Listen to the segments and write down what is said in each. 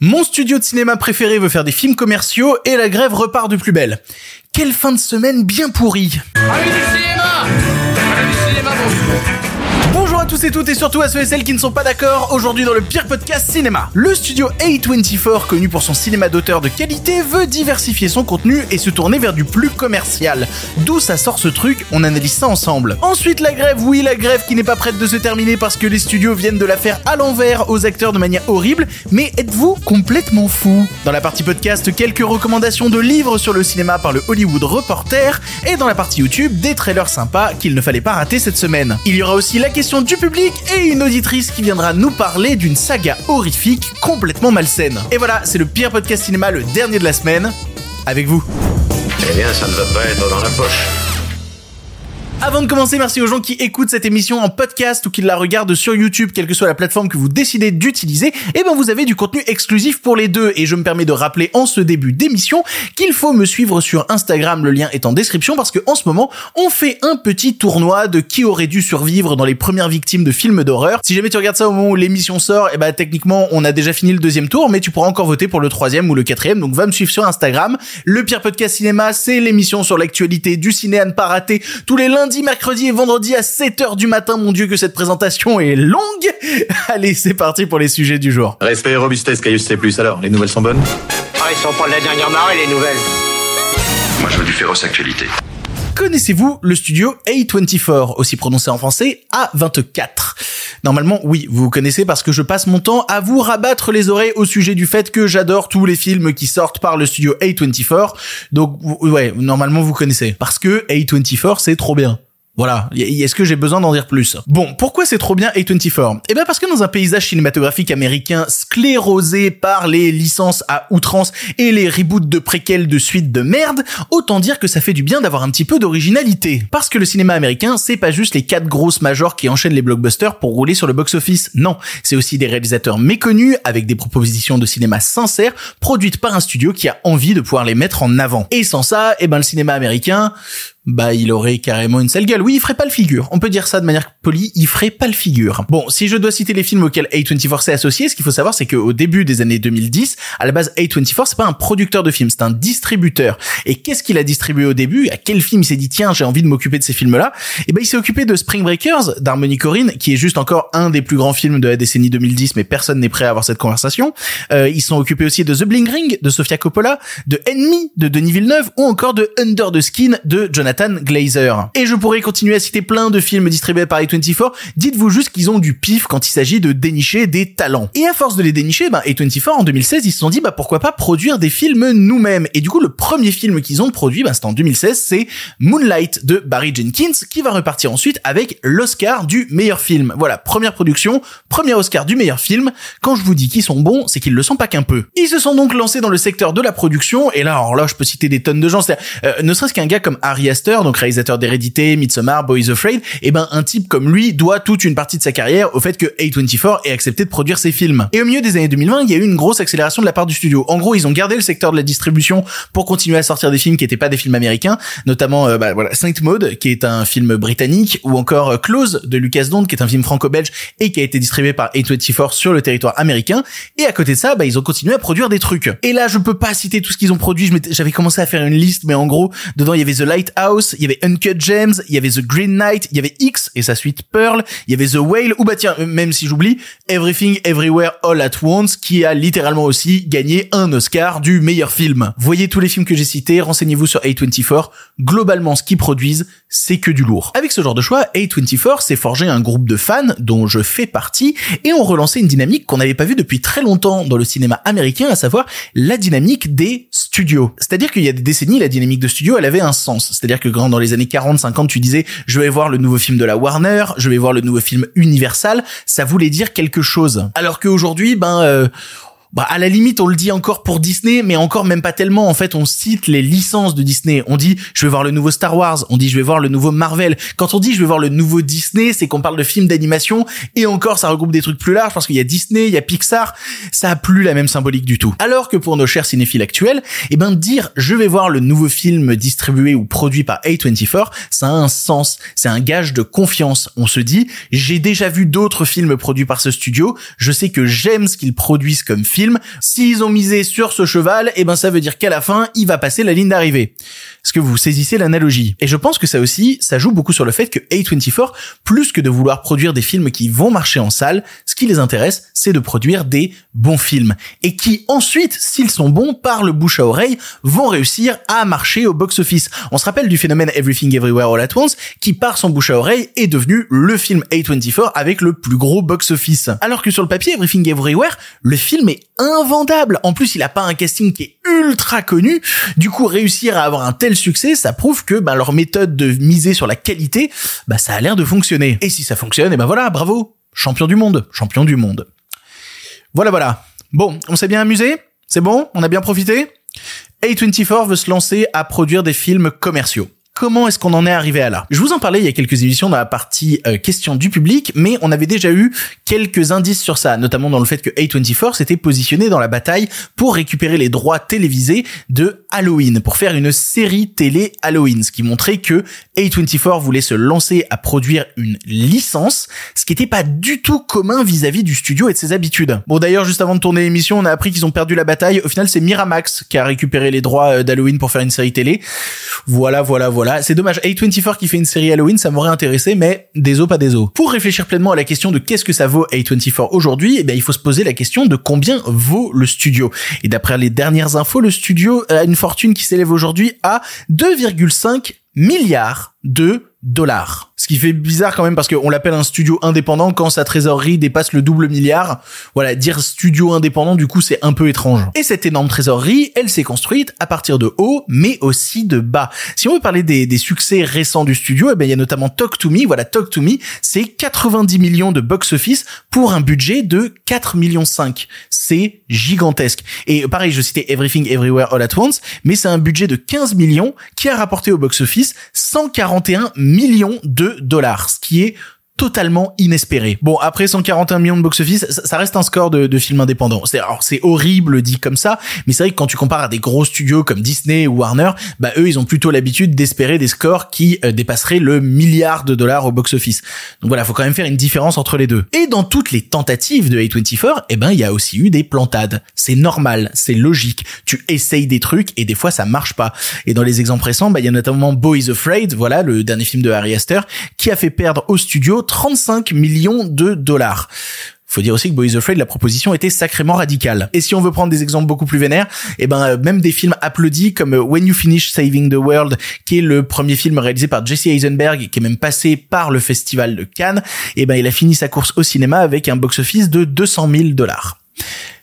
Mon studio de cinéma préféré veut faire des films commerciaux et la grève repart de plus belle. Quelle fin de semaine bien pourrie. Tous et toutes et surtout à ceux et celles qui ne sont pas d'accord aujourd'hui dans le pire podcast cinéma. Le studio A24, connu pour son cinéma d'auteur de qualité, veut diversifier son contenu et se tourner vers du plus commercial. D'où ça sort ce truc, on analyse ça ensemble. Ensuite la grève, oui la grève qui n'est pas prête de se terminer parce que les studios viennent de la faire à l'envers aux acteurs de manière horrible, mais êtes-vous complètement fou? Dans la partie podcast, quelques recommandations de livres sur le cinéma par le Hollywood Reporter et dans la partie YouTube, des trailers sympas qu'il ne fallait pas rater cette semaine. Il y aura aussi la question du public et une auditrice qui viendra nous parler d'une saga horrifique complètement malsaine. Et voilà, c'est le pire podcast cinéma, le dernier de la semaine, avec vous. Eh bien, ça ne va pas être dans la poche. Avant de commencer, merci aux gens qui écoutent cette émission en podcast ou qui la regardent sur YouTube, quelle que soit la plateforme que vous décidez d'utiliser. Et ben vous avez du contenu exclusif pour les deux. Et je me permets de rappeler en ce début d'émission qu'il faut me suivre sur Instagram. Le lien est en description parce que en ce moment, on fait un petit tournoi de qui aurait dû survivre dans les premières victimes de films d'horreur. Si jamais tu regardes ça au moment où l'émission sort, et ben techniquement on a déjà fini le deuxième tour, mais tu pourras encore voter pour le troisième ou le quatrième. Donc va me suivre sur Instagram. Le pire podcast cinéma, c'est l'émission sur l'actualité du ciné à ne pas rater tous les lundis lundi, mercredi et vendredi à 7h du matin. Mon dieu que cette présentation est longue. Allez, c'est parti pour les sujets du jour. Respect et robustesse, Caius C+. Alors, les nouvelles sont bonnes? Ah, ils sont pas de la dernière marée, les nouvelles Moi, je veux du féroce actualité. Connaissez-vous le studio A24, aussi prononcé en français A24 Normalement, oui, vous connaissez parce que je passe mon temps à vous rabattre les oreilles au sujet du fait que j'adore tous les films qui sortent par le studio A24. Donc, ouais, normalement vous connaissez. Parce que A24, c'est trop bien. Voilà. Est-ce que j'ai besoin d'en dire plus? Bon, pourquoi c'est trop bien A24 Eh ben parce que dans un paysage cinématographique américain sclérosé par les licences à outrance et les reboots de préquels de suites de merde, autant dire que ça fait du bien d'avoir un petit peu d'originalité. Parce que le cinéma américain, c'est pas juste les quatre grosses majors qui enchaînent les blockbusters pour rouler sur le box-office. Non, c'est aussi des réalisateurs méconnus avec des propositions de cinéma sincères produites par un studio qui a envie de pouvoir les mettre en avant. Et sans ça, eh ben le cinéma américain, bah il aurait carrément une sale gueule. Oui, il ferait pas le figure. On peut dire ça de manière polie, il ferait pas le figure. Bon, si je dois citer les films auxquels A24 s'est associé, ce qu'il faut savoir c'est qu'au début des années 2010, à la base A24 c'est pas un producteur de films, c'est un distributeur. Et qu'est-ce qu'il a distribué au début? À quel film il s'est dit tiens, j'ai envie de m'occuper de ces films-là? Et eh ben il s'est occupé de Spring Breakers d'Harmony Corrine qui est juste encore un des plus grands films de la décennie 2010 mais personne n'est prêt à avoir cette conversation. Euh, ils sont occupés aussi de The Bling Ring de Sofia Coppola, de Enemy de Denis Villeneuve ou encore de Under the Skin de Jonathan Et je pourrais continuer à citer plein de films distribués par A24. Dites-vous juste qu'ils ont du pif quand il s'agit de dénicher des talents. Et à force de les dénicher, bah, A24 en 2016, ils se sont dit, bah, pourquoi pas produire des films nous-mêmes. Et du coup, le premier film qu'ils ont produit, bah, c'est en 2016, c'est Moonlight de Barry Jenkins, qui va repartir ensuite avec l'Oscar du meilleur film. Voilà, première production, premier Oscar du meilleur film. Quand je vous dis qu'ils sont bons, c'est qu'ils le sont pas qu'un peu. Ils se sont donc lancés dans le secteur de la production, et là, alors là, je peux citer des tonnes de gens, euh, ne serait-ce qu'un gars comme Ari Aster, donc réalisateur d'Hérédité, Midsommar, Boys Afraid, et eh ben un type comme lui doit toute une partie de sa carrière au fait que A24 ait accepté de produire ses films. Et au milieu des années 2020, il y a eu une grosse accélération de la part du studio. En gros, ils ont gardé le secteur de la distribution pour continuer à sortir des films qui n'étaient pas des films américains, notamment euh, bah, voilà Saint Maud qui est un film britannique ou encore euh, Close de Lucas Dont qui est un film franco-belge et qui a été distribué par A24 sur le territoire américain. Et à côté de ça, bah, ils ont continué à produire des trucs. Et là, je peux pas citer tout ce qu'ils ont produit. J'avais commencé à faire une liste, mais en gros, dedans il y avait The Lighthouse, il y avait Uncut Gems, il y avait The Green Knight, il y avait X et sa suite Pearl, il y avait The Whale, ou bah tiens, même si j'oublie, Everything Everywhere All at Once, qui a littéralement aussi gagné un Oscar du meilleur film. Voyez tous les films que j'ai cités, renseignez-vous sur A24. Globalement, ce qu'ils produisent, c'est que du lourd. Avec ce genre de choix, A24 s'est forgé un groupe de fans, dont je fais partie, et ont relancé une dynamique qu'on n'avait pas vue depuis très longtemps dans le cinéma américain, à savoir la dynamique des studios. C'est-à-dire qu'il y a des décennies, la dynamique de studio, elle avait un sens. C'est-à-dire que dans les années 40, 50, tu disais, je vais voir le nouveau film de la Warner, je vais voir le nouveau film Universal, ça voulait dire quelque chose. Alors qu'aujourd'hui, ben, euh, bah à la limite on le dit encore pour Disney mais encore même pas tellement. En fait on cite les licences de Disney. On dit je vais voir le nouveau Star Wars. On dit je vais voir le nouveau Marvel. Quand on dit je vais voir le nouveau Disney c'est qu'on parle de films d'animation. Et encore ça regroupe des trucs plus larges parce qu'il y a Disney il y a Pixar. Ça a plus la même symbolique du tout. Alors que pour nos chers cinéphiles actuels eh ben dire je vais voir le nouveau film distribué ou produit par A24 ça a un sens. C'est un gage de confiance. On se dit j'ai déjà vu d'autres films produits par ce studio. Je sais que j'aime ce qu'ils produisent comme film film. S'ils ont misé sur ce cheval, eh ben ça veut dire qu'à la fin, il va passer la ligne d'arrivée. Est-ce que vous saisissez l'analogie? Et je pense que ça aussi, ça joue beaucoup sur le fait que A24, plus que de vouloir produire des films qui vont marcher en salle, ce qui les intéresse, c'est de produire des bons films. Et qui ensuite, s'ils sont bons, par le bouche à oreille, vont réussir à marcher au box-office. On se rappelle du phénomène Everything Everywhere All At Once, qui par son bouche à oreille est devenu le film A24 avec le plus gros box-office. Alors que sur le papier, Everything Everywhere, le film est invendable. En plus, il a pas un casting qui est ultra connu. Du coup, réussir à avoir un tel succès, ça prouve que ben, leur méthode de miser sur la qualité, bah ça a l'air de fonctionner. Et si ça fonctionne, et ben voilà, bravo, champion du monde, champion du monde. Voilà, voilà. Bon, on s'est bien amusé? C'est bon? On a bien profité? A24 veut se lancer à produire des films commerciaux comment est-ce qu'on en est arrivé à là Je vous en parlais il y a quelques émissions dans la partie euh, questions du public, mais on avait déjà eu quelques indices sur ça, notamment dans le fait que A24 s'était positionné dans la bataille pour récupérer les droits télévisés de Halloween, pour faire une série télé Halloween, ce qui montrait que A24 voulait se lancer à produire une licence, ce qui n'était pas du tout commun vis-à-vis du studio et de ses habitudes. Bon d'ailleurs, juste avant de tourner l'émission, on a appris qu'ils ont perdu la bataille. Au final, c'est Miramax qui a récupéré les droits euh, d'Halloween pour faire une série télé. Voilà, voilà, voilà c'est dommage. A24 qui fait une série Halloween, ça m'aurait intéressé, mais des os pas des os. Pour réfléchir pleinement à la question de qu'est-ce que ça vaut A24 aujourd'hui, eh bien, il faut se poser la question de combien vaut le studio. Et d'après les dernières infos, le studio a une fortune qui s'élève aujourd'hui à 2,5 milliards de dollars. Ce qui fait bizarre quand même parce qu'on l'appelle un studio indépendant quand sa trésorerie dépasse le double milliard. Voilà, dire studio indépendant, du coup, c'est un peu étrange. Et cette énorme trésorerie, elle s'est construite à partir de haut, mais aussi de bas. Si on veut parler des, succès récents du studio, eh ben, il y a notamment Talk to Me. Voilà, Talk to Me, c'est 90 millions de box-office pour un budget de 4 millions 5. C'est gigantesque. Et pareil, je citais Everything Everywhere All at Once, mais c'est un budget de 15 millions qui a rapporté au box-office 141 millions de dollars, ce qui est totalement inespéré. Bon, après 141 millions de box-office, ça, reste un score de, de film indépendant. C'est alors c'est horrible dit comme ça, mais c'est vrai que quand tu compares à des gros studios comme Disney ou Warner, bah eux ils ont plutôt l'habitude d'espérer des scores qui euh, dépasseraient le milliard de dollars au box-office. Donc voilà, faut quand même faire une différence entre les deux. Et dans toutes les tentatives de A24, eh ben il y a aussi eu des plantades. C'est normal, c'est logique. Tu essayes des trucs et des fois ça marche pas. Et dans les exemples récents, bah il y a notamment Boys Afraid, voilà le dernier film de Harry Astor, qui a fait perdre au studio 35 millions de dollars. Faut dire aussi que Boys Afraid, la proposition était sacrément radicale. Et si on veut prendre des exemples beaucoup plus vénères, eh ben euh, même des films applaudis comme euh, When You Finish Saving the World, qui est le premier film réalisé par Jesse Eisenberg, qui est même passé par le festival de Cannes, eh ben il a fini sa course au cinéma avec un box-office de 200 000 dollars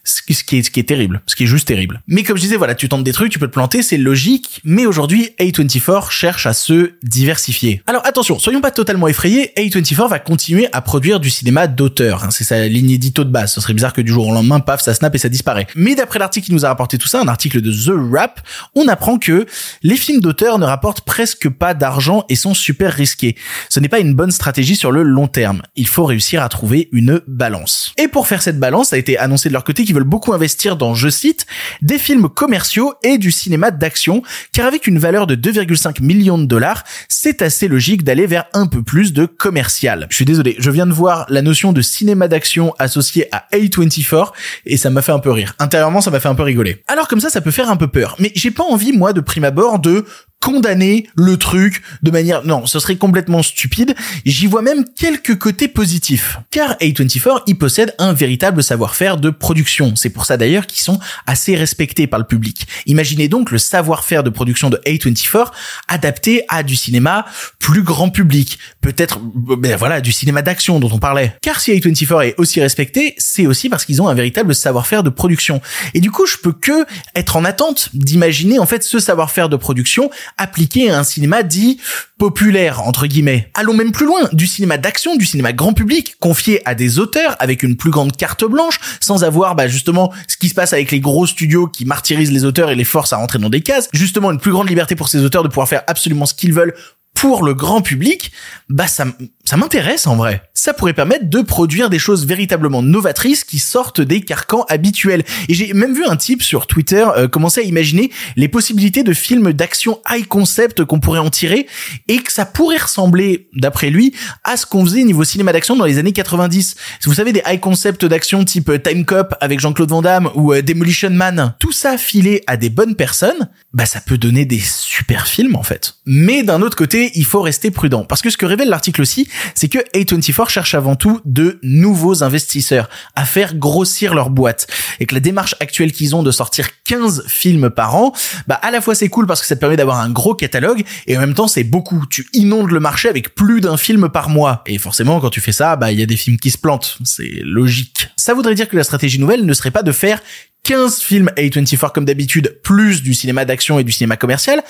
ce qui est, ce qui est terrible, ce qui est juste terrible. Mais comme je disais, voilà, tu tentes des trucs, tu peux te planter, c'est logique, mais aujourd'hui, A24 cherche à se diversifier. Alors attention, soyons pas totalement effrayés, A24 va continuer à produire du cinéma d'auteur, hein, c'est sa ligne édito de base, ce serait bizarre que du jour au lendemain, paf, ça snap et ça disparaît. Mais d'après l'article qui nous a rapporté tout ça, un article de The Wrap, on apprend que les films d'auteur ne rapportent presque pas d'argent et sont super risqués. Ce n'est pas une bonne stratégie sur le long terme. Il faut réussir à trouver une balance. Et pour faire cette balance, ça a été annoncé de leur côté veulent beaucoup investir dans, je cite, des films commerciaux et du cinéma d'action, car avec une valeur de 2,5 millions de dollars, c'est assez logique d'aller vers un peu plus de commercial. Je suis désolé, je viens de voir la notion de cinéma d'action associée à A24 et ça m'a fait un peu rire. Intérieurement, ça m'a fait un peu rigoler. Alors comme ça, ça peut faire un peu peur, mais j'ai pas envie, moi, de prime abord de condamner le truc de manière non ce serait complètement stupide. J'y vois même quelques côtés positifs car A24 il possède un véritable savoir-faire de production. C'est pour ça d'ailleurs qu'ils sont assez respectés par le public. Imaginez donc le savoir-faire de production de A24 adapté à du cinéma plus grand public. Peut-être ben voilà du cinéma d'action dont on parlait. Car si A24 est aussi respecté c'est aussi parce qu'ils ont un véritable savoir-faire de production. Et du coup je peux que être en attente d'imaginer en fait ce savoir-faire de production appliqué à un cinéma dit populaire, entre guillemets. Allons même plus loin, du cinéma d'action, du cinéma grand public, confié à des auteurs avec une plus grande carte blanche, sans avoir bah, justement ce qui se passe avec les gros studios qui martyrisent les auteurs et les forcent à rentrer dans des cases, justement une plus grande liberté pour ces auteurs de pouvoir faire absolument ce qu'ils veulent pour le grand public, bah ça, ça m'intéresse en vrai. Ça pourrait permettre de produire des choses véritablement novatrices qui sortent des carcans habituels. Et j'ai même vu un type sur Twitter euh, commencer à imaginer les possibilités de films d'action high concept qu'on pourrait en tirer et que ça pourrait ressembler, d'après lui, à ce qu'on faisait niveau cinéma d'action dans les années 90. Vous savez, des high concept d'action type Time Cop avec Jean-Claude Van Damme ou euh, Demolition Man, tout ça filé à des bonnes personnes, bah ça peut donner des super films en fait. Mais d'un autre côté, il faut rester prudent parce que ce que révèle l'article aussi, c'est que A24 cherche avant tout de nouveaux investisseurs à faire grossir leur boîte et que la démarche actuelle qu'ils ont de sortir 15 films par an, bah à la fois c'est cool parce que ça te permet d'avoir un gros catalogue et en même temps c'est beaucoup. Tu inondes le marché avec plus d'un film par mois et forcément quand tu fais ça, bah il y a des films qui se plantent, c'est logique. Ça voudrait dire que la stratégie nouvelle ne serait pas de faire 15 films A24 comme d'habitude, plus du cinéma d'action et du cinéma commercial,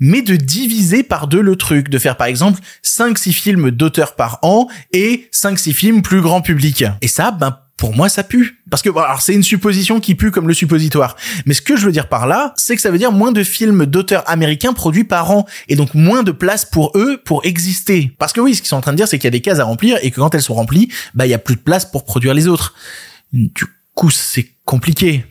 mais de diviser par deux le truc, de faire par exemple 5-6 films d'auteur par an et 5-6 films plus grand public. Et ça, ben pour moi ça pue. Parce que alors c'est une supposition qui pue comme le suppositoire. Mais ce que je veux dire par là, c'est que ça veut dire moins de films d'auteurs américains produits par an et donc moins de place pour eux pour exister. Parce que oui, ce qu'ils sont en train de dire c'est qu'il y a des cases à remplir et que quand elles sont remplies, bah il y a plus de place pour produire les autres. Du coup, c'est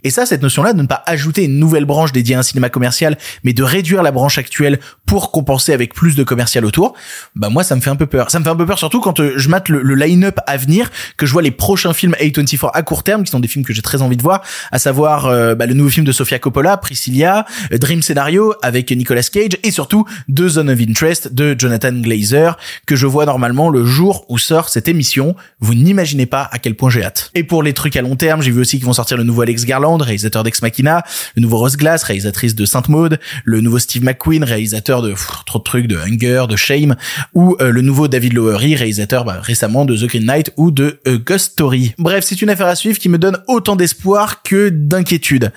Et ça, cette notion-là de ne pas ajouter une nouvelle branche dédiée à un cinéma commercial, mais de réduire la branche actuelle pour compenser avec plus de commercial autour, bah moi ça me fait un peu peur. Ça me fait un peu peur surtout quand euh, je mate le, line-up à venir, que je vois les prochains films A24 à court terme, qui sont des films que j'ai très envie de voir, à savoir euh, bah, le nouveau film de Sofia Coppola, Priscilla, euh, Dream Scenario avec Nicolas Cage, et surtout The Zone of Interest de Jonathan Glazer, que je vois normalement le jour où sort cette émission. Vous n'imaginez pas à quel point j'ai hâte. Et pour les trucs à long terme, j'ai vu aussi qu'ils vont sortir le nouveau Alex Garland, réalisateur d'Ex Machina, le nouveau Rose Glass, réalisatrice de Sainte Maud, le nouveau Steve McQueen, réalisateur de trop de trucs, de Hunger, de Shame, ou euh, le nouveau David Lowery, réalisateur bah, récemment de The Green Knight ou de A Ghost Story. Bref, c'est une affaire à suivre qui me donne autant d'espoir que d'inquiétude.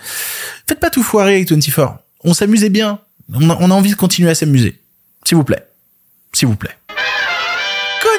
Faites pas tout foirer avec 24. On s'amusait bien. On on a envie de continuer à s'amuser. S'il vous plaît. S'il vous plaît.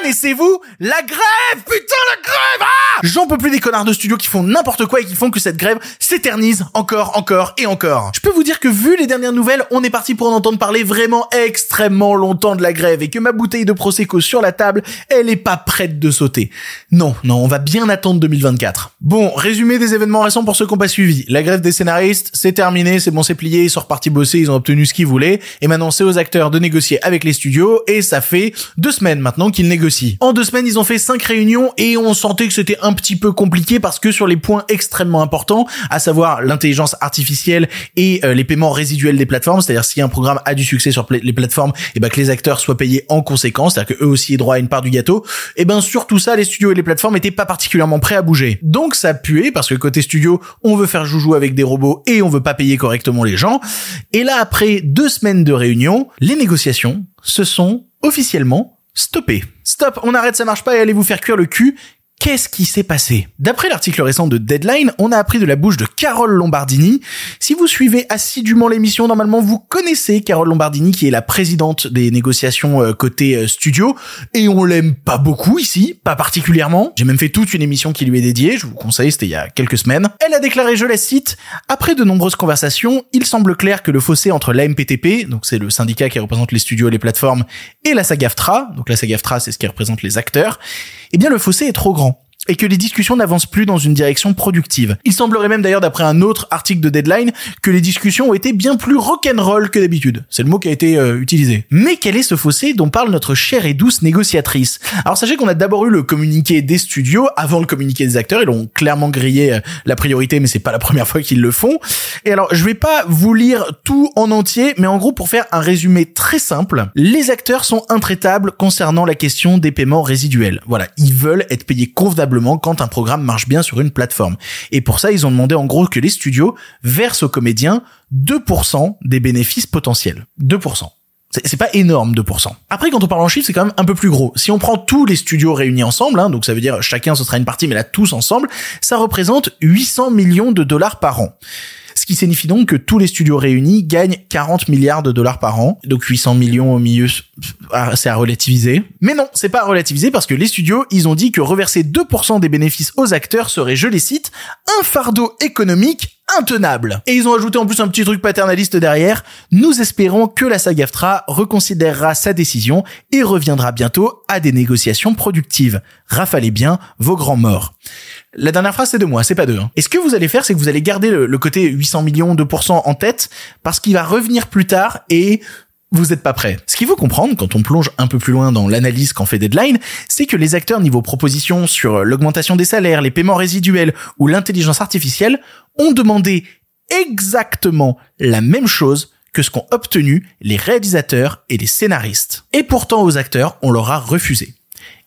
Connaissez-vous la grève? Putain, la grève ah J'en peux plus des connards de studio qui font n'importe quoi et qui font que cette grève s'éternise encore, encore et encore. Je peux vous dire que vu les dernières nouvelles, on est parti pour en entendre parler vraiment extrêmement longtemps de la grève et que ma bouteille de Prosecco sur la table, elle est pas prête de sauter. Non, non, on va bien attendre 2024. Bon, résumé des événements récents pour ceux qui n'ont pas suivi. La grève des scénaristes, c'est terminé, c'est bon, c'est plié, ils sont repartis bosser, ils ont obtenu ce qu'ils voulaient et maintenant c'est aux acteurs de négocier avec les studios et ça fait deux semaines maintenant qu'ils négocient. En deux semaines, ils ont fait cinq réunions et on sentait que c'était un petit peu compliqué parce que sur les points extrêmement importants, à savoir l'intelligence artificielle et euh, les paiements résiduels des plateformes, c'est-à-dire si un programme a du succès sur les plateformes, et eh ben que les acteurs soient payés en conséquence, c'est-à-dire que eux aussi aient droit à une part du gâteau, et eh ben sur tout ça, les studios et les plateformes étaient pas particulièrement prêts à bouger. Donc ça puait parce que côté studio, on veut faire joujou avec des robots et on veut pas payer correctement les gens. Et là, après deux semaines de réunion, les négociations se sont officiellement stoppées. Stop, on arrête, ça marche pas et allez vous faire cuire le cul. Qu'est-ce qui s'est passé? D'après l'article récent de Deadline, on a appris de la bouche de Carole Lombardini. Si vous suivez assidûment l'émission, normalement vous connaissez Carole Lombardini qui est la présidente des négociations euh, côté euh, studio et on l'aime pas beaucoup ici, pas particulièrement. J'ai même fait toute une émission qui lui est dédiée, je vous conseille, c'était il y a quelques semaines. Elle a déclaré, je la cite, après de nombreuses conversations, il semble clair que le fossé entre l'AMPTP, donc c'est le syndicat qui représente les studios et les plateformes, et la SAGAFTRA, donc la SAGAFTRA c'est ce qui représente les acteurs, eh bien le fossé est trop grand et que les discussions n'avancent plus dans une direction productive. Il semblerait même d'ailleurs d'après un autre article de Deadline que les discussions ont été bien plus rock'n'roll que d'habitude. C'est le mot qui a été euh, utilisé. Mais quel est ce fossé dont parle notre chère et douce négociatrice? Alors sachez qu'on a d'abord eu le communiqué des studios avant le communiqué des acteurs, ils ont clairement grillé euh, la priorité mais c'est pas la première fois qu'ils le font. Et alors je vais pas vous lire tout en entier mais en gros pour faire un résumé très simple, les acteurs sont intraitables concernant la question des paiements résiduels. Voilà, ils veulent être payés convenablement quand un programme marche bien sur une plateforme. Et pour ça, ils ont demandé en gros que les studios versent aux comédiens 2% des bénéfices potentiels. 2%. C'est pas énorme 2%. Après quand on parle en chiffres c'est quand même un peu plus gros. Si on prend tous les studios réunis ensemble, hein, donc ça veut dire chacun ce sera une partie mais là tous ensemble, ça représente 800 millions de dollars par an. Ce qui signifie donc que tous les studios réunis gagnent 40 milliards de dollars par an. Donc 800 millions au milieu, ah, c'est à relativiser. Mais non, c'est pas à relativiser parce que les studios, ils ont dit que reverser 2% des bénéfices aux acteurs serait, je les cite, un fardeau économique intenable. Et ils ont ajouté en plus un petit truc paternaliste derrière. Nous espérons que la SAG-AFTRA reconsidérera sa décision et reviendra bientôt à des négociations productives. Rafalez bien vos grands morts. La dernière phrase, c'est de moi, c'est pas d'eux. hein. Et ce que vous allez faire, c'est que vous allez garder le, côté 800 millions, 2% en tête, parce qu'il va revenir plus tard et vous êtes pas prêt. Ce qu'il faut comprendre quand on plonge un peu plus loin dans l'analyse qu'en fait Deadline, c'est que les acteurs niveau proposition sur l'augmentation des salaires, les paiements résiduels ou l'intelligence artificielle ont demandé exactement la même chose que ce qu'ont obtenu les réalisateurs et les scénaristes. Et pourtant aux acteurs, on leur a refusé.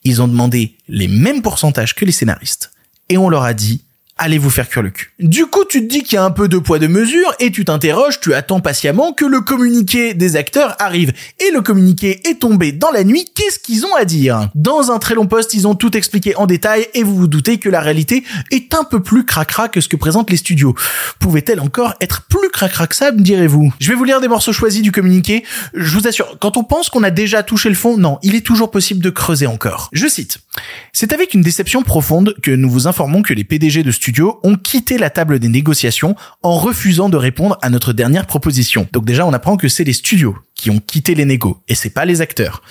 Ils ont demandé les mêmes pourcentages que les scénaristes. Et on leur a dit, allez vous faire cuire le cul. Du coup, tu te dis qu'il y a un peu de poids de mesure et tu t'interroges, tu attends patiemment que le communiqué des acteurs arrive. Et le communiqué est tombé dans la nuit, qu'est-ce qu'ils ont à dire? Dans un très long post, ils ont tout expliqué en détail et vous vous doutez que la réalité est un peu plus cracra que ce que présentent les studios. Pouvait-elle encore être plus cracra que ça, me direz-vous? Je vais vous lire des morceaux choisis du communiqué. Je vous assure, quand on pense qu'on a déjà touché le fond, non, il est toujours possible de creuser encore. Je cite. C'est avec une déception profonde que nous vous informons que les PDG de studios ont quitté la table des négociations en refusant de répondre à notre dernière proposition. Donc déjà, on apprend que c'est les studios qui ont quitté les négos et c'est pas les acteurs.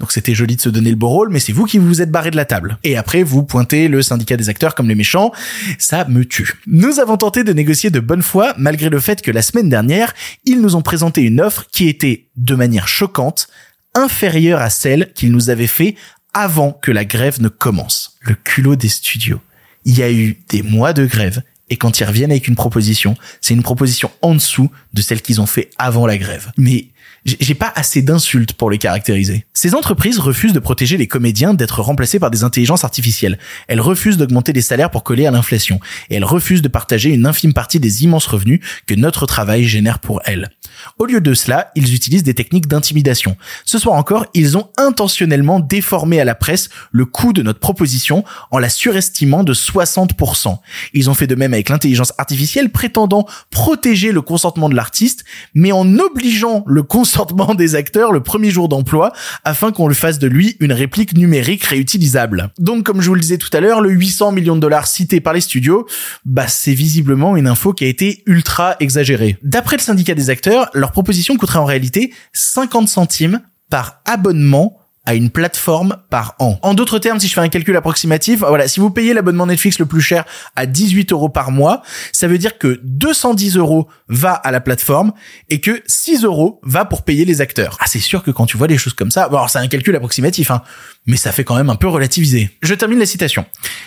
Donc c'était joli de se donner le beau rôle, mais c'est vous qui vous êtes barré de la table. Et après, vous pointez le syndicat des acteurs comme les méchants. Ça me tue. Nous avons tenté de négocier de bonne foi, malgré le fait que la semaine dernière, ils nous ont présenté une offre qui était, de manière choquante, inférieure à celle qu'ils nous avaient fait avant que la grève ne commence. Le culot des studios. Il y a eu des mois de grève, et quand ils reviennent avec une proposition, c'est une proposition en dessous de celle qu'ils ont fait avant la grève. Mais j'ai pas assez d'insultes pour les caractériser. Ces entreprises refusent de protéger les comédiens d'être remplacés par des intelligences artificielles. Elles refusent d'augmenter les salaires pour coller à l'inflation. Et elles refusent de partager une infime partie des immenses revenus que notre travail génère pour elles. Au lieu de cela, ils utilisent des techniques d'intimidation. Ce soir encore, ils ont intentionnellement déformé à la presse le coût de notre proposition en la surestimant de 60%. Ils ont fait de même avec l'intelligence artificielle prétendant protéger le consentement de l'artiste, mais en obligeant le consentement des acteurs le premier jour d'emploi afin qu'on le fasse de lui une réplique numérique réutilisable. Donc comme je vous le disais tout à l'heure, le 800 millions de dollars cité par les studios, bah c'est visiblement une info qui a été ultra exagérée. D'après le syndicat des acteurs, leur proposition coûterait en réalité 50 centimes par abonnement à une plateforme par an. En d'autres termes, si je fais un calcul approximatif, voilà, si vous payez l'abonnement Netflix le plus cher à 18 euros par mois, ça veut dire que 210 euros va à la plateforme et que 6 euros va pour payer les acteurs. Ah, c'est sûr que quand tu vois des choses comme ça, bon, alors c'est un calcul approximatif, hein, mais ça fait quand même un peu relativiser. Je termine la citation.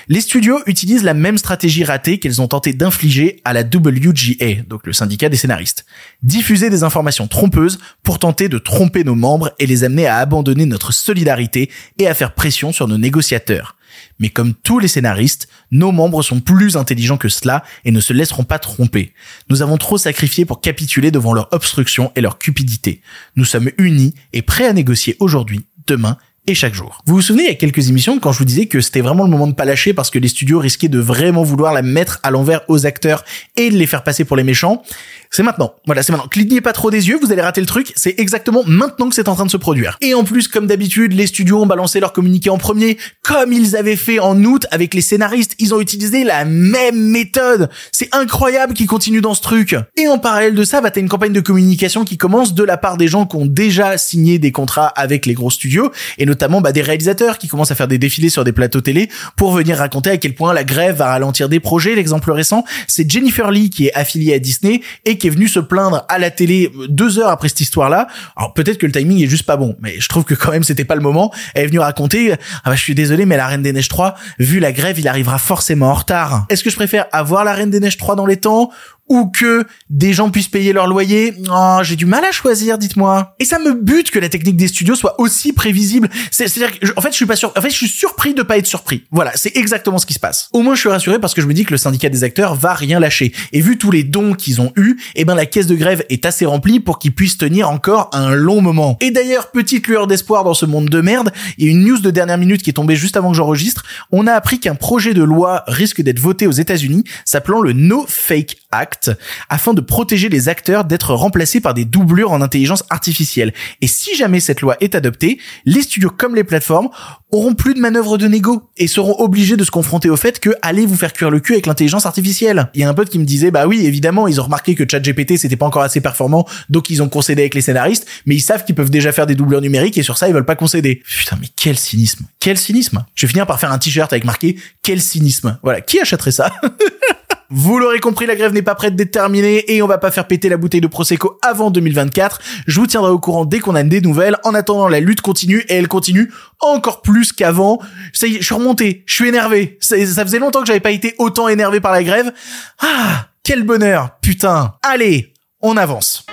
Les studios utilisent la même stratégie ratée qu'elles ont tenté d'infliger à la WGA, donc le syndicat des scénaristes. Diffuser des informations trompeuses pour tenter de tromper nos membres et les amener à abandonner notre solidarité et à faire pression sur nos négociateurs. Mais comme tous les scénaristes, nos membres sont plus intelligents que cela et ne se laisseront pas tromper. Nous avons trop sacrifié pour capituler devant leur obstruction et leur cupidité. Nous sommes unis et prêts à négocier aujourd'hui, demain et chaque jour. Vous vous souvenez il y a quelques émissions quand je vous disais que c'était vraiment le moment de pas lâcher parce que les studios risquaient de vraiment vouloir la mettre à l'envers aux acteurs et de les faire passer pour les méchants C'est maintenant. Voilà, c'est maintenant. Clignez pas trop des yeux, vous allez rater le truc. C'est exactement maintenant que c'est en train de se produire. Et en plus, comme d'habitude, les studios ont balancé leur communiqué en premier, comme ils avaient fait en août avec les scénaristes. Ils ont utilisé la même méthode. C'est incroyable qu'ils continuent dans ce truc. Et en parallèle de ça, bah, t'as une campagne de communication qui commence de la part des gens qui ont déjà signé des contrats avec les gros studios et notamment bah, des réalisateurs qui commencent à faire des défilés sur des plateaux télé pour venir raconter à quel point la grève va ralentir des projets. L'exemple récent, c'est Jennifer Lee qui est affiliée à Disney et qui est venue se plaindre à la télé deux heures après cette histoire-là. Alors peut-être que le timing est juste pas bon, mais je trouve que quand même c'était pas le moment. Elle est venue raconter, ah bah je suis désolé, mais la Reine des Neiges 3, vu la grève, il arrivera forcément en retard. Est-ce que je préfère avoir la Reine des Neiges 3 dans les temps ou que des gens puissent payer leur loyer. Oh, j'ai du mal à choisir, dites-moi. Et ça me bute que la technique des studios soit aussi prévisible. C'est- C'est-à-dire que, en fait, je suis pas sûr. En fait, je suis surpris de pas être surpris. Voilà, c'est exactement ce qui se passe. Au moins, je suis rassuré parce que je me dis que le syndicat des acteurs va rien lâcher. Et vu tous les dons qu'ils ont eus, eh ben la caisse de grève est assez remplie pour qu'ils puissent tenir encore un long moment. Et d'ailleurs, petite lueur d'espoir dans ce monde de merde, il y a une news de dernière minute qui est tombée juste avant que j'enregistre. On a appris qu'un projet de loi risque d'être voté aux États-Unis, s'appelant le No Fake Afin de protéger les acteurs d'être remplacés par des doublures en intelligence artificielle. Et si jamais cette loi est adoptée, les studios comme les plateformes auront plus de manœuvres de négo et seront obligés de se confronter au fait que allez vous faire cuire le cul avec l'intelligence artificielle. Il y a un pote qui me disait bah oui évidemment ils ont remarqué que ChatGPT c'était pas encore assez performant donc ils ont concédé avec les scénaristes mais ils savent qu'ils peuvent déjà faire des doubleurs numériques et sur ça ils veulent pas concéder. Putain mais quel cynisme, quel cynisme. Je vais finir par faire un t-shirt avec marqué quel cynisme. Voilà qui achèterait ça? Vous l'aurez compris, la grève n'est pas prête d'être terminée et on va pas faire péter la bouteille de Prosecco avant 2024. Je vous tiendrai au courant dès qu'on a des nouvelles. En attendant, la lutte continue et elle continue encore plus qu'avant. Ça y est, je suis remonté, je suis énervé. Ça, ça faisait longtemps que j'avais pas été autant énervé par la grève. Ah, quel bonheur, putain. Allez, on avance.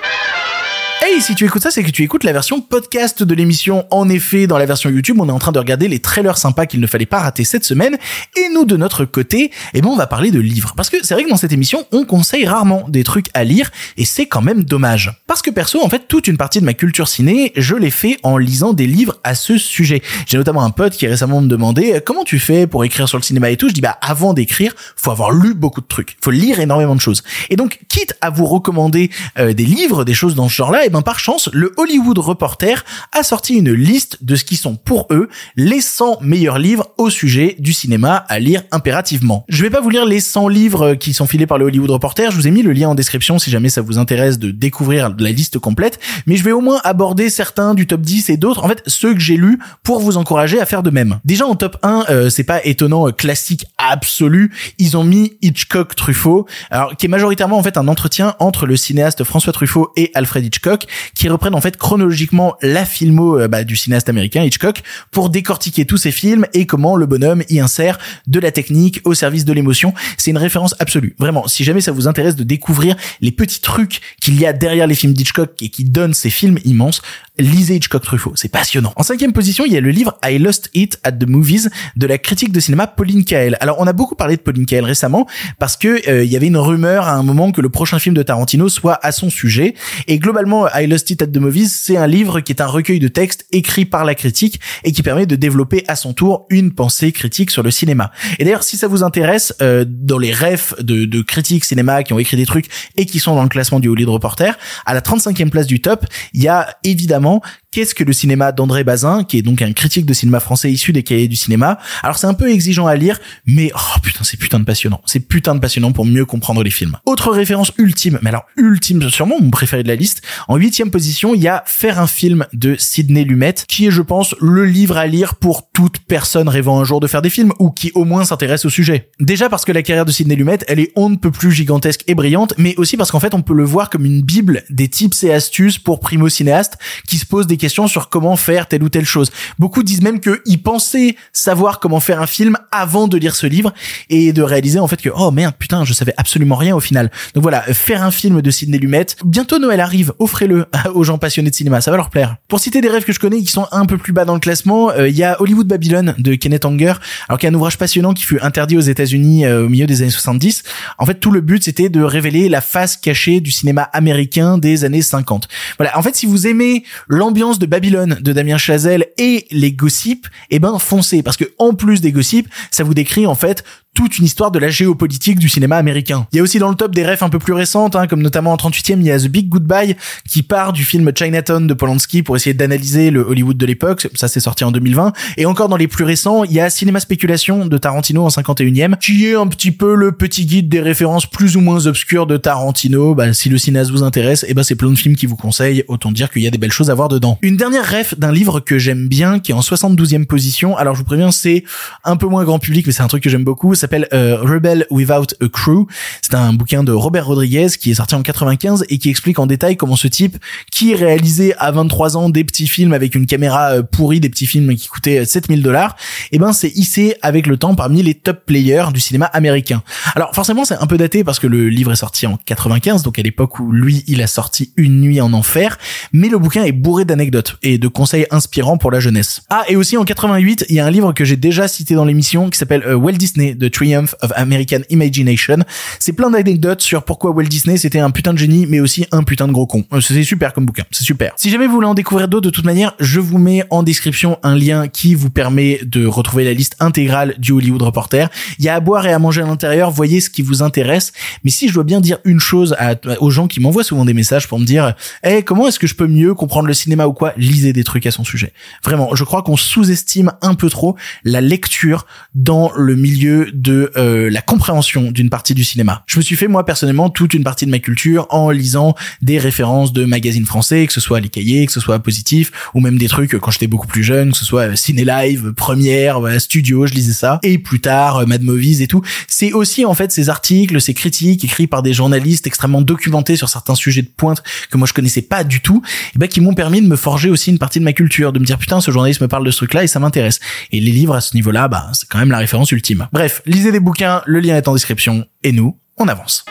Hey, si tu écoutes ça, c'est que tu écoutes la version podcast de l'émission. En effet, dans la version YouTube, on est en train de regarder les trailers sympas qu'il ne fallait pas rater cette semaine. Et nous, de notre côté, eh ben, on va parler de livres. Parce que c'est vrai que dans cette émission, on conseille rarement des trucs à lire, et c'est quand même dommage. Parce que perso, en fait, toute une partie de ma culture ciné, je l'ai fait en lisant des livres à ce sujet. J'ai notamment un pote qui récemment me demandait comment tu fais pour écrire sur le cinéma et tout? Je dis bah avant d'écrire, faut avoir lu beaucoup de trucs, faut lire énormément de choses. Et donc, quitte à vous recommander euh, des livres, des choses dans ce genre-là, ben par chance, le Hollywood Reporter a sorti une liste de ce qui sont pour eux les 100 meilleurs livres au sujet du cinéma à lire impérativement. Je vais pas vous lire les 100 livres qui sont filés par le Hollywood Reporter, je vous ai mis le lien en description si jamais ça vous intéresse de découvrir la liste complète, mais je vais au moins aborder certains du top 10 et d'autres, en fait ceux que j'ai lus pour vous encourager à faire de même. Déjà en top 1, euh, c'est pas étonnant, euh, classique absolu, ils ont mis Hitchcock Truffaut, alors qui est majoritairement en fait un entretien entre le cinéaste François Truffaut et Alfred Hitchcock, qui reprennent en fait chronologiquement la filmo euh, bah, du cinéaste américain Hitchcock pour décortiquer tous ses films et comment le bonhomme y insère de la technique au service de l'émotion. C'est une référence absolue. Vraiment, si jamais ça vous intéresse de découvrir les petits trucs qu'il y a derrière les films d'Hitchcock et qui donnent ces films immenses, lisez Hitchcock Truffaut, c'est passionnant. En cinquième position, il y a le livre I Lost It at the Movies de la critique de cinéma Pauline Kael. Alors on a beaucoup parlé de Pauline Kael récemment parce que euh, il y avait une rumeur à un moment que le prochain film de Tarantino soit à son sujet et globalement I Lost It at the Movies, c'est un livre qui est un recueil de textes écrits par la critique et qui permet de développer à son tour une pensée critique sur le cinéma. Et d'ailleurs, si ça vous intéresse, euh, dans les refs de, de critiques cinéma qui ont écrit des trucs et qui sont dans le classement du Hollywood Reporter, à la 35e place du top, il y a évidemment événement qu'est-ce que le cinéma d'André Bazin, qui est donc un critique de cinéma français issu des cahiers du cinéma? Alors c'est un peu exigeant à lire, mais oh putain c'est putain de passionnant. C'est putain de passionnant pour mieux comprendre les films. Autre référence ultime, mais alors ultime, sûrement mon préféré de la liste. En huitième position, il y a Faire un film de Sidney Lumet, qui est je pense le livre à lire pour toute personne rêvant un jour de faire des films ou qui au moins s'intéresse au sujet. Déjà parce que la carrière de Sidney Lumet, elle est on ne peut plus gigantesque et brillante, mais aussi parce qu'en fait on peut le voir comme une bible des tips et astuces pour primo cinéastes qui se posent des questions sur comment faire telle ou telle chose. Beaucoup disent même qu'ils pensaient savoir comment faire un film avant de lire ce livre et de réaliser en fait que oh merde putain je savais absolument rien au final. Donc voilà, faire un film de Sidney Lumet. Bientôt Noël arrive, offrez-le aux gens passionnés de cinéma, ça va leur plaire. Pour citer des rêves que je connais qui sont un peu plus bas dans le classement, euh, il y a Hollywood Babylon de Kenneth Anger, alors qui est un ouvrage passionnant qui fut interdit aux États-Unis euh, au milieu des années 70. En fait, tout le but c'était de révéler la face cachée du cinéma américain des années 50. Voilà, en fait si vous aimez l'ambiance de Babylone de Damien Chazelle et les gossips, eh ben foncez. Parce que en plus des gossips, ça vous décrit en fait toute une histoire de la géopolitique du cinéma américain. Il y a aussi dans le top des refs un peu plus récentes, hein, comme notamment en 38e, il y a The Big Goodbye, qui part du film Chinatown de Polanski pour essayer d'analyser le Hollywood de l'époque. Ça, c'est sorti en 2020. Et encore dans les plus récents, il y a Cinéma Spéculation de Tarantino en 51e, qui est un petit peu le petit guide des références plus ou moins obscures de Tarantino. Bah, si le cinéaste vous intéresse, et eh ben c'est plein de films qui vous conseillent. Autant dire qu'il y a des belles choses à voir dedans. Une dernière ref d'un livre que j'aime bien, qui est en 72e position. Alors, je vous préviens, c'est un peu moins grand public, mais c'est un truc que j'aime beaucoup s'appelle euh, Rebel Without a Crew. C'est un bouquin de Robert Rodriguez qui est sorti en 95 et qui explique en détail comment ce type, qui réalisait à 23 ans des petits films avec une caméra euh, pourrie, des petits films qui coûtaient 7000 euh, dollars, et eh ben c'est hissé avec le temps parmi les top players du cinéma américain. Alors forcément c'est un peu daté parce que le livre est sorti en 95, donc à l'époque où lui il a sorti Une nuit en enfer, mais le bouquin est bourré d'anecdotes et de conseils inspirants pour la jeunesse. Ah et aussi en 88 il y a un livre que j'ai déjà cité dans l'émission qui s'appelle Walt Disney de Triumph of American Imagination. C'est plein d'anecdotes sur pourquoi Walt Disney c'était un putain de génie, mais aussi un putain de gros con. Euh, C'est super comme bouquin, c'est super. Si jamais vous voulez en découvrir d'autres, de toute manière, je vous mets en description un lien qui vous permet de retrouver la liste intégrale du Hollywood Reporter. Il y a à boire et à manger à l'intérieur, voyez ce qui vous intéresse. Mais si je dois bien dire une chose aux gens qui m'envoient souvent des messages pour me dire, eh, comment est-ce que je peux mieux comprendre le cinéma ou quoi, lisez des trucs à son sujet. Vraiment, je crois qu'on sous-estime un peu trop la lecture dans le milieu de euh, la compréhension d'une partie du cinéma. Je me suis fait moi personnellement toute une partie de ma culture en lisant des références de magazines français, que ce soit les cahiers, que ce soit positif, ou même des trucs euh, quand j'étais beaucoup plus jeune, que ce soit euh, Ciné Live, Première, voilà, Studio, je lisais ça, et plus tard euh, Mad Movies et tout. C'est aussi en fait ces articles, ces critiques écrits par des journalistes extrêmement documentés sur certains sujets de pointe que moi je connaissais pas du tout, et ben qui m'ont permis de me forger aussi une partie de ma culture, de me dire putain ce journaliste me parle de ce truc-là et ça m'intéresse. Et les livres à ce niveau-là, bah c'est quand même la référence ultime. Bref, lisez des bouquins, le lien est en description, et nous, on avance.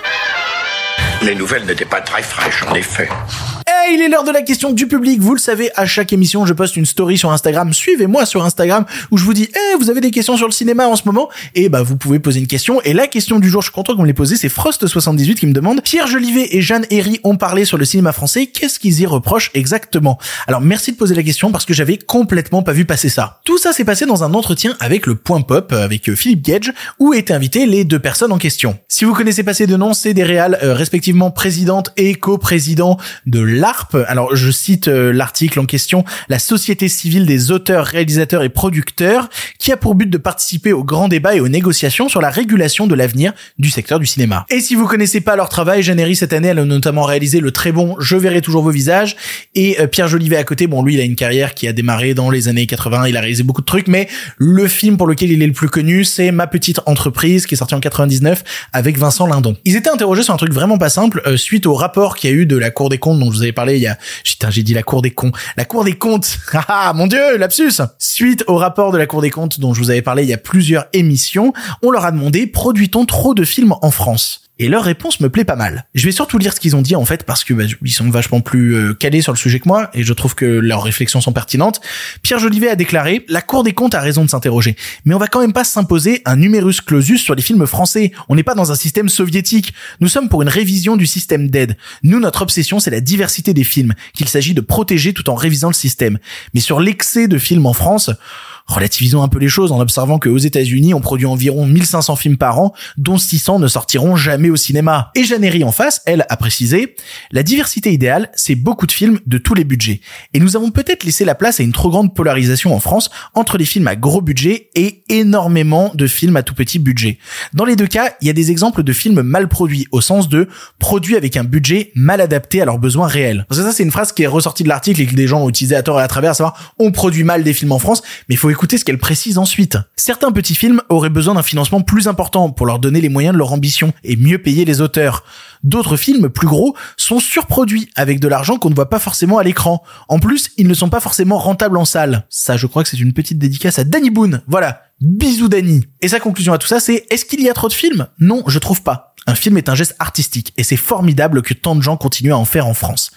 Les nouvelles n'étaient pas très fraîches, en effet. Eh, il est l'heure de la question du public. Vous le savez, à chaque émission, je poste une story sur Instagram. Suivez-moi sur Instagram où je vous dis, eh, vous avez des questions sur le cinéma en ce moment? Et bah, vous pouvez poser une question. Et la question du jour, je suis content qu'on me l'ait posée, c'est Frost78 qui me demande, Pierre Jolivet et Jeanne Herry ont parlé sur le cinéma français. Qu'est-ce qu'ils y reprochent exactement? Alors, merci de poser la question parce que j'avais complètement pas vu passer ça. Tout ça s'est passé dans un entretien avec le Point Pop, avec euh, Philippe Gage, où étaient invités les deux personnes en question. Si vous connaissez pas ces deux noms, c'est des réals euh, respectivement présidente et co-président de l'ARP. Alors je cite euh, l'article en question, la Société civile des auteurs, réalisateurs et producteurs, qui a pour but de participer au grand débat et aux négociations sur la régulation de l'avenir du secteur du cinéma. Et si vous connaissez pas leur travail, Jeannery cette année, elle a notamment réalisé le très bon Je verrai toujours vos visages et euh, Pierre Jolivet à côté. Bon, lui, il a une carrière qui a démarré dans les années 80, il a réalisé beaucoup de trucs, mais le film pour lequel il est le plus connu, c'est Ma petite entreprise, qui est sorti en 99 avec Vincent Lindon. Ils étaient interrogés sur un truc vraiment pas simple euh, suite au rapport qu'il y a eu de la Cour des comptes dont je vous avais parlé il y a putain j'ai dit la Cour des cons la Cour des comptes. Ah mon dieu lapsus. Suite au rapport de la Cour des comptes dont je vous avais parlé il y a plusieurs émissions on leur a demandé produit-on trop de films en France? Et leur réponse me plaît pas mal. Je vais surtout lire ce qu'ils ont dit en fait parce que bah, ils sont vachement plus euh, calés sur le sujet que moi et je trouve que leurs réflexions sont pertinentes. Pierre Jolivet a déclaré "La Cour des comptes a raison de s'interroger, mais on va quand même pas s'imposer un numerus clausus sur les films français. On n'est pas dans un système soviétique. Nous sommes pour une révision du système d'aide. Nous notre obsession c'est la diversité des films qu'il s'agit de protéger tout en révisant le système. Mais sur l'excès de films en France, relativisons un peu les choses en observant qu'aux États-Unis, on produit environ 1500 films par an, dont 600 ne sortiront jamais au cinéma. Et Jeannery en face, elle a précisé, la diversité idéale, c'est beaucoup de films de tous les budgets. Et nous avons peut-être laissé la place à une trop grande polarisation en France entre les films à gros budget et énormément de films à tout petit budget. Dans les deux cas, il y a des exemples de films mal produits, au sens de produits avec un budget mal adapté à leurs besoins réels. Parce que ça, c'est une phrase qui est ressortie de l'article et que des gens ont utilisé à tort et à travers, à savoir, on produit mal des films en France, mais il faut écouter ce qu'elle précise ensuite. Certains petits films auraient besoin d'un financement plus important pour leur donner les moyens de leur ambition et mieux payer les auteurs. D'autres films plus gros sont surproduits avec de l'argent qu'on ne voit pas forcément à l'écran. En plus, ils ne sont pas forcément rentables en salle. Ça, je crois que c'est une petite dédicace à Danny Boone. Voilà. Bisous Danny. Et sa conclusion à tout ça, c'est est-ce qu'il y a trop de films? Non, je trouve pas. Un film est un geste artistique et c'est formidable que tant de gens continuent à en faire en France.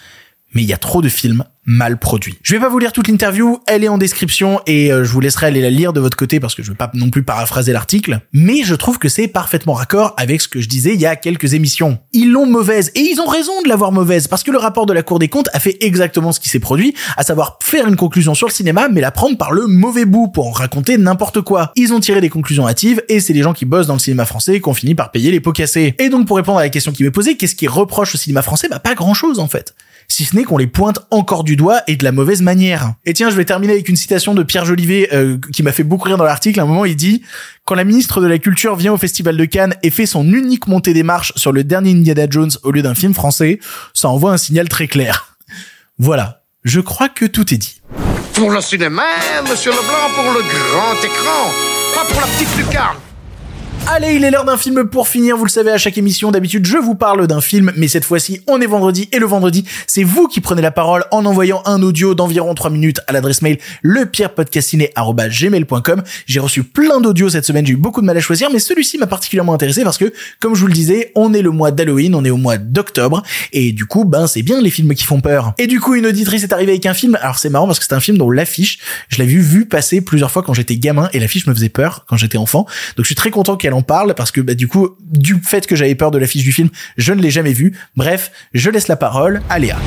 Mais il y a trop de films mal produits. Je vais pas vous lire toute l'interview, elle est en description et euh, je vous laisserai aller la lire de votre côté parce que je veux pas non plus paraphraser l'article, mais je trouve que c'est parfaitement raccord avec ce que je disais il y a quelques émissions. Ils l'ont mauvaise et ils ont raison de l'avoir mauvaise parce que le rapport de la Cour des comptes a fait exactement ce qui s'est produit, à savoir faire une conclusion sur le cinéma mais la prendre par le mauvais bout pour en raconter n'importe quoi. Ils ont tiré des conclusions hâtives et c'est les gens qui bossent dans le cinéma français qui ont fini par payer les pots cassés. Et donc pour répondre à la question qui m'est posée, qu'est-ce qui reproche au cinéma français? Bah pas grand chose en fait si ce n'est qu'on les pointe encore du doigt et de la mauvaise manière. Et tiens, je vais terminer avec une citation de Pierre Jolivet euh, qui m'a fait beaucoup rire dans l'article. À un moment, il dit « Quand la ministre de la Culture vient au Festival de Cannes et fait son unique montée des marches sur le dernier Indiana Jones au lieu d'un film français, ça envoie un signal très clair. » Voilà, je crois que tout est dit. Pour le cinéma, monsieur Leblanc, pour le grand écran, pas pour la petite lucarne. Allez, il est l'heure d'un film pour finir. Vous le savez, à chaque émission, d'habitude, je vous parle d'un film, mais cette fois-ci, on est vendredi, et le vendredi, c'est vous qui prenez la parole en envoyant un audio d'environ 3 minutes à l'adresse mail lepierrepodcastiné.gmail.com. J'ai reçu plein d'audios cette semaine, j'ai eu beaucoup de mal à choisir, mais celui-ci m'a particulièrement intéressé parce que, comme je vous le disais, on est le mois d'Halloween, on est au mois d'octobre, et du coup, ben, c'est bien les films qui font peur. Et du coup, une auditrice est arrivée avec un film, alors c'est marrant parce que c'est un film dont l'affiche, je l'ai vu, passer plusieurs fois quand j'étais gamin, et l'affiche me faisait peur quand j'étais enfant, donc je suis très content qu'elle parle parce que bah, du coup, du fait que j'avais peur de l'affiche du film, je ne l'ai jamais vu. Bref, je laisse la parole à Léa.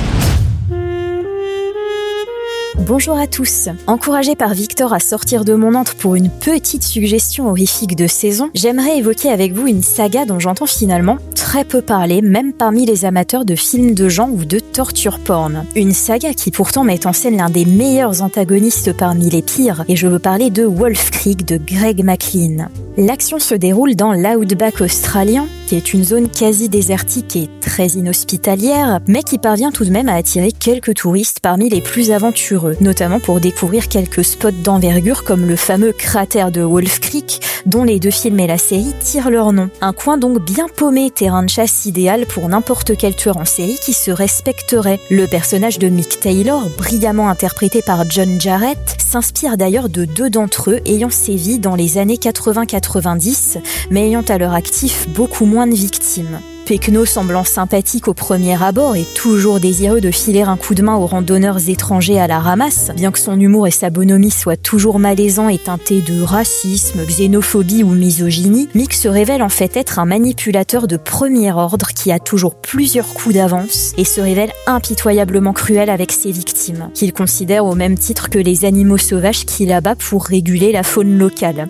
Bonjour à tous. Encouragé par Victor à sortir de mon antre pour une petite suggestion horrifique de saison, j'aimerais évoquer avec vous une saga dont j'entends finalement très peu parler, même parmi les amateurs de films de genre ou de torture porn. Une saga qui pourtant met en scène l'un des meilleurs antagonistes parmi les pires, et je veux parler de Wolf Creek de Greg McLean. L'action se déroule dans l'outback australien, qui est une zone quasi désertique et très inhospitalière, mais qui parvient tout de même à attirer quelques touristes parmi les plus aventureux, notamment pour découvrir quelques spots d'envergure comme le fameux cratère de Wolf Creek, dont les deux films et la série tirent leur nom. Un coin donc bien paumé, terrain de chasse idéal pour n'importe quel tueur en série qui se respecterait. Le personnage de Mick Taylor, brillamment interprété par John Jarrett, s'inspire d'ailleurs de deux d'entre eux ayant sévi dans les années 80-90, mais ayant à leur actif beaucoup de victimes. Pecno semblant sympathique au premier abord et toujours désireux de filer un coup de main aux randonneurs étrangers à la ramasse, bien que son humour et sa bonhomie soient toujours malaisants et teintés de racisme, xénophobie ou misogynie, Mick se révèle en fait être un manipulateur de premier ordre qui a toujours plusieurs coups d'avance et se révèle impitoyablement cruel avec ses victimes, qu'il considère au même titre que les animaux sauvages qu'il abat pour réguler la faune locale.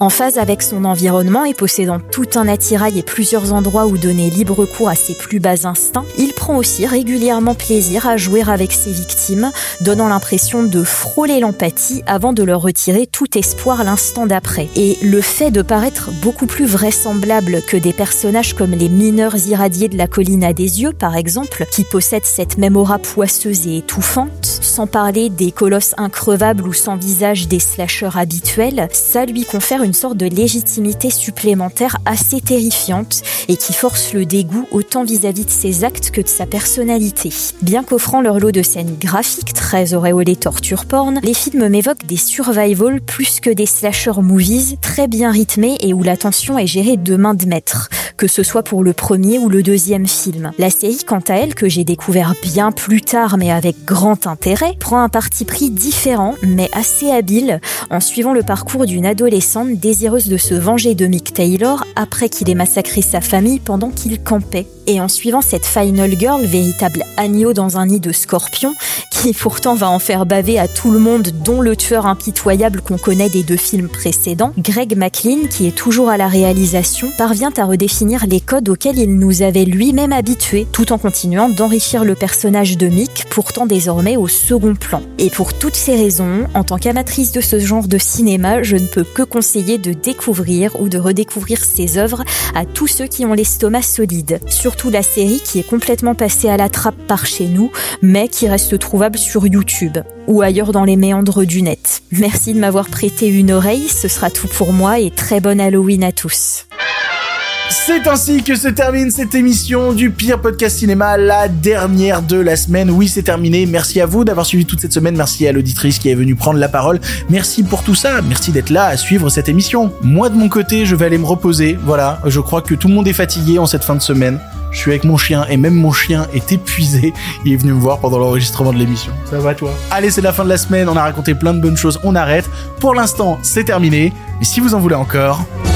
En phase avec son environnement et possédant tout un attirail et plusieurs endroits où donner libre cours à ses plus bas instincts, il prend aussi régulièrement plaisir à jouer avec ses victimes, donnant l'impression de frôler l'empathie avant de leur retirer tout espoir l'instant d'après. Et le fait de paraître beaucoup plus vraisemblable que des personnages comme les mineurs irradiés de la colline à des yeux, par exemple, qui possèdent cette même aura poisseuse et étouffante, sans parler des colosses increvables ou sans visage des slashers habituels, ça lui confère une sorte de légitimité supplémentaire assez terrifiante et qui force le dégoût autant vis-à-vis de ses actes que de sa personnalité. Bien qu'offrant leur lot de scènes graphiques très auréolées torture porn, les films m'évoquent des survival plus que des slasher movies très bien rythmés et où la tension est gérée de main de maître, que ce soit pour le premier ou le deuxième film. La série, quant à elle, que j'ai découvert bien plus tard mais avec grand intérêt, prend un parti pris différent mais assez habile en suivant le parcours d'une adolescente désireuse de se venger de Mick Taylor après qu'il ait massacré sa famille pendant qu'il campait. Et en suivant cette Final Girl, véritable agneau dans un nid de scorpions, qui pourtant va en faire baver à tout le monde, dont le tueur impitoyable qu'on connaît des deux films précédents, Greg McLean, qui est toujours à la réalisation, parvient à redéfinir les codes auxquels il nous avait lui-même habitués, tout en continuant d'enrichir le personnage de Mick, pourtant désormais au second plan. Et pour toutes ces raisons, en tant qu'amatrice de ce genre de cinéma, je ne peux que conseiller de découvrir ou de redécouvrir ses œuvres à tous ceux qui ont l'estomac solide. Surtout la série qui est complètement passée à la trappe par chez nous, mais qui reste trouvable sur YouTube ou ailleurs dans les méandres du net. Merci de m'avoir prêté une oreille, ce sera tout pour moi et très bonne Halloween à tous. C'est ainsi que se termine cette émission du pire podcast cinéma, la dernière de la semaine. Oui, c'est terminé. Merci à vous d'avoir suivi toute cette semaine. Merci à l'auditrice qui est venue prendre la parole. Merci pour tout ça. Merci d'être là à suivre cette émission. Moi, de mon côté, je vais aller me reposer. Voilà. Je crois que tout le monde est fatigué en cette fin de semaine. Je suis avec mon chien et même mon chien est épuisé. Il est venu me voir pendant l'enregistrement de l'émission. Ça va toi? Allez, c'est la fin de la semaine. On a raconté plein de bonnes choses. On arrête. Pour l'instant, c'est terminé. Mais si vous en voulez encore,